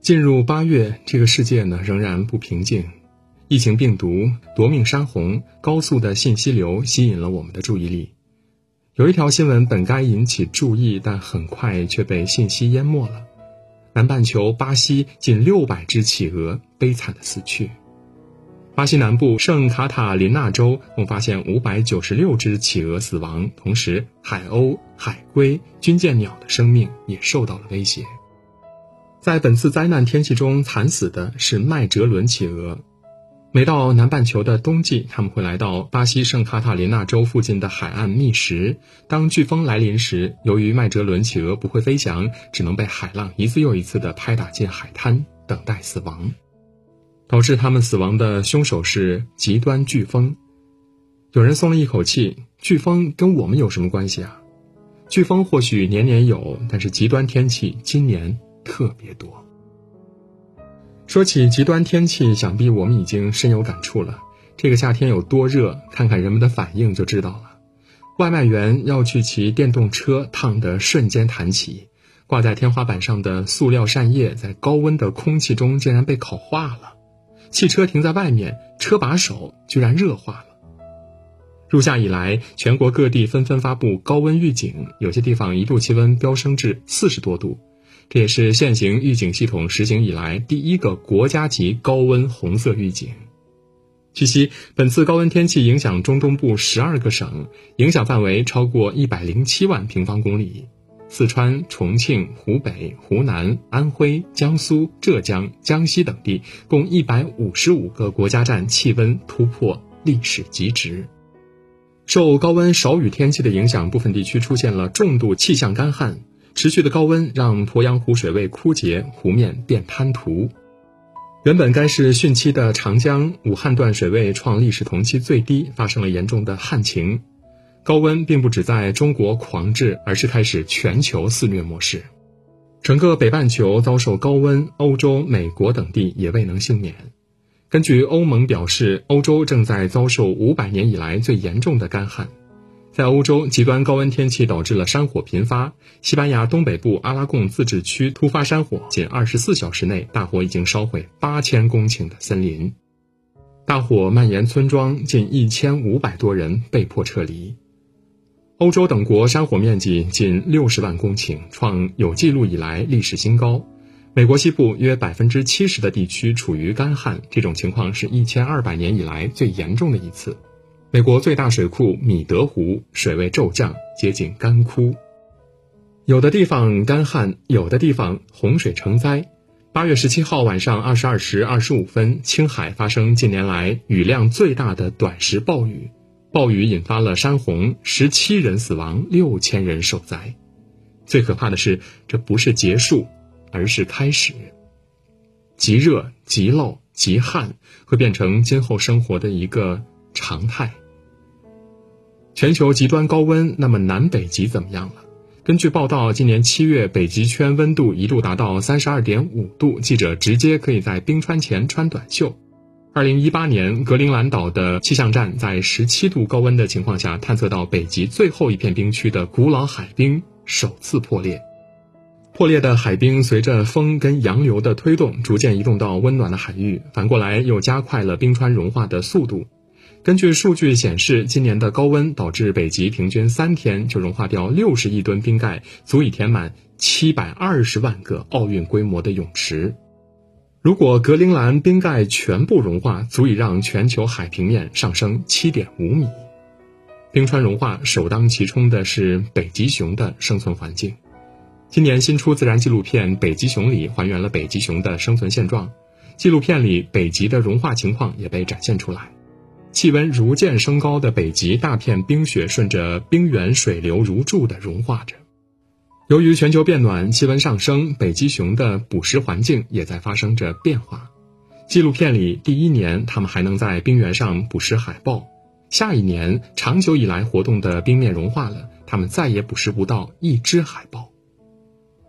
进入八月，这个世界呢仍然不平静，疫情病毒夺命山洪，高速的信息流吸引了我们的注意力。有一条新闻本该引起注意，但很快却被信息淹没了。南半球巴西近六百只企鹅悲惨的死去。巴西南部圣卡塔琳娜州共发现五百九十六只企鹅死亡，同时海鸥、海龟、军舰鸟的生命也受到了威胁。在本次灾难天气中惨死的是麦哲伦企鹅。每到南半球的冬季，他们会来到巴西圣卡塔琳娜州附近的海岸觅食。当飓风来临时，由于麦哲伦企鹅不会飞翔，只能被海浪一次又一次地拍打进海滩，等待死亡。导致他们死亡的凶手是极端飓风。有人松了一口气：飓风跟我们有什么关系啊？飓风或许年年有，但是极端天气今年特别多。说起极端天气，想必我们已经深有感触了。这个夏天有多热，看看人们的反应就知道了。外卖员要去骑电动车，烫得瞬间弹起；挂在天花板上的塑料扇叶，在高温的空气中竟然被烤化了。汽车停在外面，车把手居然热化了。入夏以来，全国各地纷纷发布高温预警，有些地方一度气温飙升至四十多度。这也是现行预警系统实行以来第一个国家级高温红色预警。据悉，本次高温天气影响中东部十二个省，影响范围超过一百零七万平方公里。四川、重庆、湖北、湖南、安徽、江苏、浙江、江西等地共一百五十五个国家站气温突破历史极值。受高温少雨天气的影响，部分地区出现了重度气象干旱。持续的高温让鄱阳湖水位枯竭，湖面变滩涂。原本该是汛期的长江武汉段水位创历史同期最低，发生了严重的旱情。高温并不只在中国狂治，而是开始全球肆虐模式。整个北半球遭受高温，欧洲、美国等地也未能幸免。根据欧盟表示，欧洲正在遭受五百年以来最严重的干旱。在欧洲，极端高温天气导致了山火频发。西班牙东北部阿拉贡自治区突发山火，仅二十四小时内，大火已经烧毁八千公顷的森林。大火蔓延村庄，近一千五百多人被迫撤离。欧洲等国山火面积近六十万公顷，创有记录以来历史新高。美国西部约百分之七十的地区处于干旱，这种情况是一千二百年以来最严重的一次。美国最大水库米德湖水位骤降，接近干枯。有的地方干旱，有的地方洪水成灾。八月十七号晚上二十二时二十五分，青海发生近年来雨量最大的短时暴雨，暴雨引发了山洪，十七人死亡，六千人受灾。最可怕的是，这不是结束，而是开始。极热、极涝、极旱会变成今后生活的一个常态。全球极端高温，那么南北极怎么样了？根据报道，今年七月北极圈温度一度达到三十二点五度，记者直接可以在冰川前穿短袖。二零一八年，格陵兰岛的气象站在十七度高温的情况下，探测到北极最后一片冰区的古老海冰首次破裂。破裂的海冰随着风跟洋流的推动，逐渐移动到温暖的海域，反过来又加快了冰川融化的速度。根据数据显示，今年的高温导致北极平均三天就融化掉六十亿吨冰盖，足以填满七百二十万个奥运规模的泳池。如果格陵兰冰盖全部融化，足以让全球海平面上升七点五米。冰川融化首当其冲的是北极熊的生存环境。今年新出自然纪录片《北极熊》里还原了北极熊的生存现状，纪录片里北极的融化情况也被展现出来。气温逐渐升高的北极，大片冰雪顺着冰原水流如注地融化着。由于全球变暖，气温上升，北极熊的捕食环境也在发生着变化。纪录片里，第一年它们还能在冰原上捕食海豹，下一年长久以来活动的冰面融化了，它们再也捕食不到一只海豹。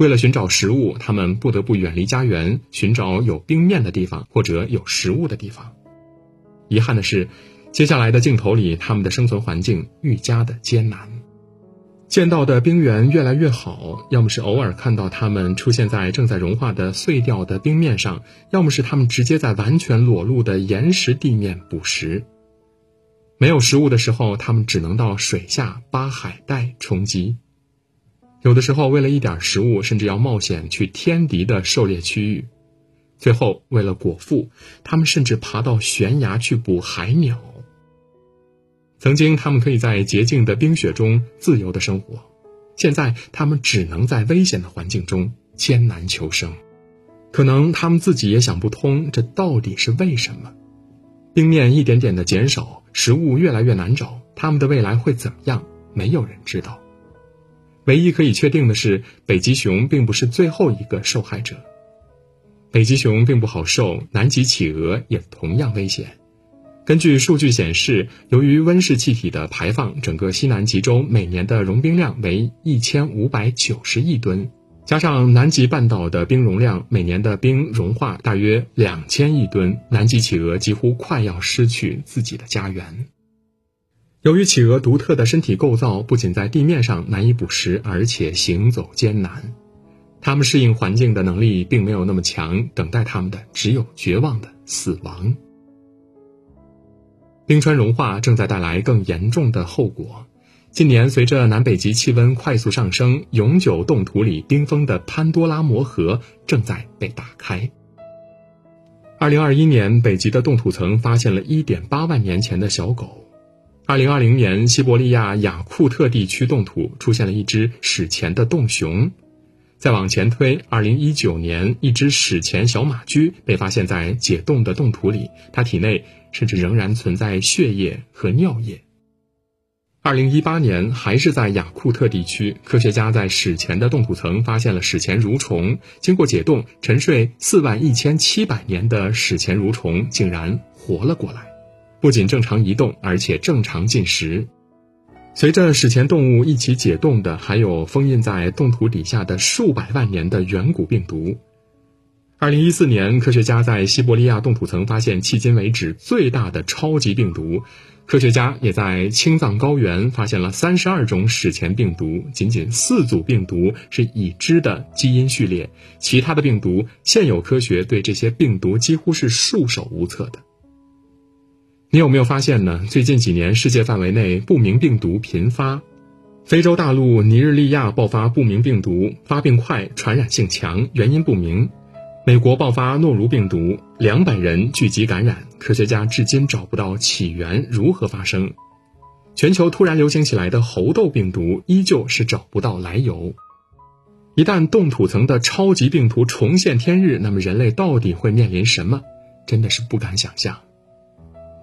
为了寻找食物，它们不得不远离家园，寻找有冰面的地方或者有食物的地方。遗憾的是，接下来的镜头里，他们的生存环境愈加的艰难。见到的冰原越来越好，要么是偶尔看到它们出现在正在融化的碎掉的冰面上，要么是它们直接在完全裸露的岩石地面捕食。没有食物的时候，它们只能到水下扒海带充饥。有的时候，为了一点食物，甚至要冒险去天敌的狩猎区域。最后，为了果腹，他们甚至爬到悬崖去捕海鸟。曾经，他们可以在洁净的冰雪中自由的生活，现在，他们只能在危险的环境中艰难求生。可能他们自己也想不通，这到底是为什么？冰面一点点的减少，食物越来越难找，他们的未来会怎么样？没有人知道。唯一可以确定的是，北极熊并不是最后一个受害者。北极熊并不好受，南极企鹅也同样危险。根据数据显示，由于温室气体的排放，整个西南极洲每年的融冰量为一千五百九十亿吨，加上南极半岛的冰容量，每年的冰融化大约两千亿吨，南极企鹅几乎快要失去自己的家园。由于企鹅独特的身体构造，不仅在地面上难以捕食，而且行走艰难，他们适应环境的能力并没有那么强，等待他们的只有绝望的死亡。冰川融化正在带来更严重的后果。近年，随着南北极气温快速上升，永久冻土里冰封的潘多拉魔盒正在被打开。二零二一年，北极的冻土层发现了一点八万年前的小狗。二零二零年，西伯利亚雅库特地区冻土出现了一只史前的洞熊。再往前推，二零一九年，一只史前小马驹被发现在解冻的冻土里，它体内甚至仍然存在血液和尿液。二零一八年，还是在雅库特地区，科学家在史前的冻土层发现了史前蠕虫。经过解冻，沉睡四万一千七百年的史前蠕虫竟然活了过来，不仅正常移动，而且正常进食。随着史前动物一起解冻的，还有封印在冻土底下的数百万年的远古病毒。二零一四年，科学家在西伯利亚冻土层发现迄今为止最大的超级病毒。科学家也在青藏高原发现了三十二种史前病毒，仅仅四组病毒是已知的基因序列，其他的病毒，现有科学对这些病毒几乎是束手无策的。你有没有发现呢？最近几年，世界范围内不明病毒频发，非洲大陆尼日利亚爆发不明病毒，发病快，传染性强，原因不明；美国爆发诺如病毒，两百人聚集感染，科学家至今找不到起源如何发生；全球突然流行起来的猴痘病毒，依旧是找不到来由。一旦冻土层的超级病毒重现天日，那么人类到底会面临什么？真的是不敢想象。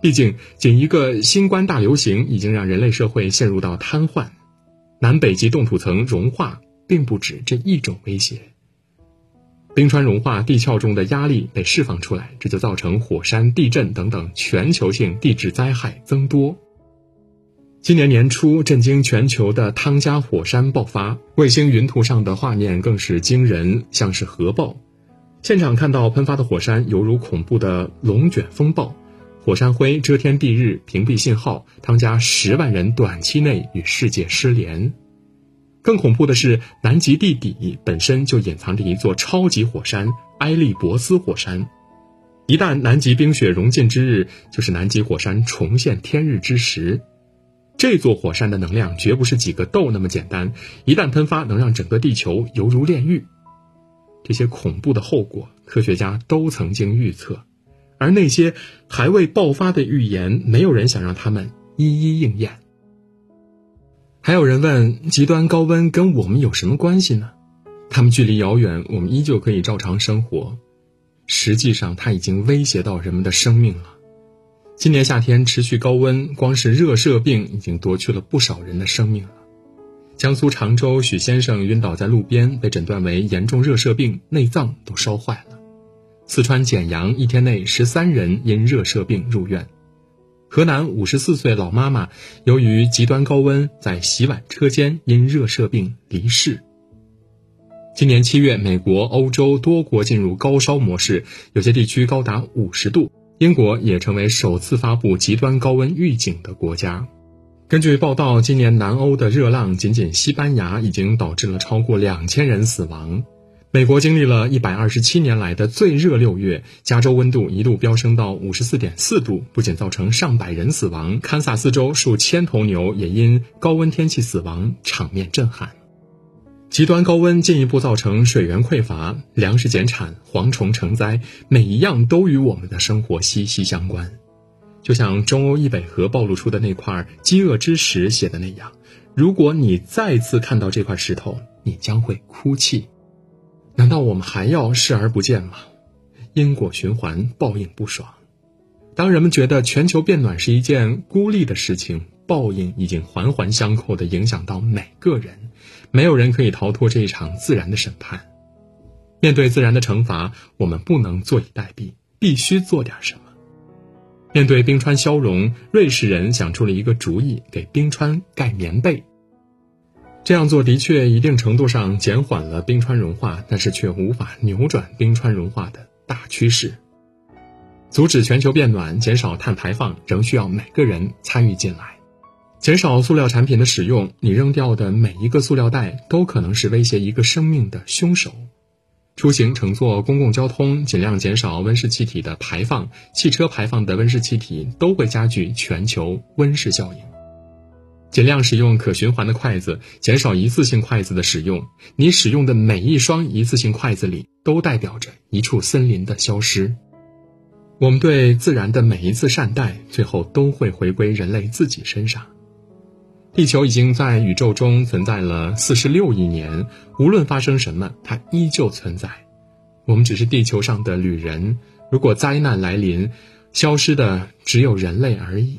毕竟，仅一个新冠大流行已经让人类社会陷入到瘫痪。南北极冻土层融化并不止这一种威胁。冰川融化，地壳中的压力被释放出来，这就造成火山、地震等等全球性地质灾害增多。今年年初，震惊全球的汤加火山爆发，卫星云图上的画面更是惊人，像是核爆。现场看到喷发的火山，犹如恐怖的龙卷风暴。火山灰遮天蔽日，屏蔽信号，汤加十万人短期内与世界失联。更恐怖的是，南极地底本身就隐藏着一座超级火山——埃利伯斯火山。一旦南极冰雪融尽之日，就是南极火山重现天日之时。这座火山的能量绝不是几个豆那么简单，一旦喷发，能让整个地球犹如炼狱。这些恐怖的后果，科学家都曾经预测。而那些还未爆发的预言，没有人想让他们一一应验。还有人问：极端高温跟我们有什么关系呢？他们距离遥远，我们依旧可以照常生活。实际上，它已经威胁到人们的生命了。今年夏天持续高温，光是热射病已经夺去了不少人的生命了。江苏常州许先生晕倒在路边，被诊断为严重热射病，内脏都烧坏了。四川简阳一天内十三人因热射病入院，河南五十四岁老妈妈由于极端高温在洗碗车间因热射病离世。今年七月，美国、欧洲多国进入高烧模式，有些地区高达五十度。英国也成为首次发布极端高温预警的国家。根据报道，今年南欧的热浪，仅仅西班牙已经导致了超过两千人死亡。美国经历了一百二十七年来的最热六月，加州温度一度飙升到五十四点四度，不仅造成上百人死亡，堪萨斯州数千头牛也因高温天气死亡，场面震撼。极端高温进一步造成水源匮乏、粮食减产、蝗虫成灾，每一样都与我们的生活息息相关。就像中欧易北河暴露出的那块饥饿之石写的那样，如果你再次看到这块石头，你将会哭泣。难道我们还要视而不见吗？因果循环，报应不爽。当人们觉得全球变暖是一件孤立的事情，报应已经环环相扣的影响到每个人，没有人可以逃脱这一场自然的审判。面对自然的惩罚，我们不能坐以待毙，必须做点什么。面对冰川消融，瑞士人想出了一个主意：给冰川盖棉被。这样做的确一定程度上减缓了冰川融化，但是却无法扭转冰川融化的大趋势。阻止全球变暖、减少碳排放，仍需要每个人参与进来。减少塑料产品的使用，你扔掉的每一个塑料袋都可能是威胁一个生命的凶手。出行乘坐公共交通，尽量减少温室气体的排放。汽车排放的温室气体都会加剧全球温室效应。尽量使用可循环的筷子，减少一次性筷子的使用。你使用的每一双一次性筷子里，都代表着一处森林的消失。我们对自然的每一次善待，最后都会回归人类自己身上。地球已经在宇宙中存在了四十六亿年，无论发生什么，它依旧存在。我们只是地球上的旅人。如果灾难来临，消失的只有人类而已。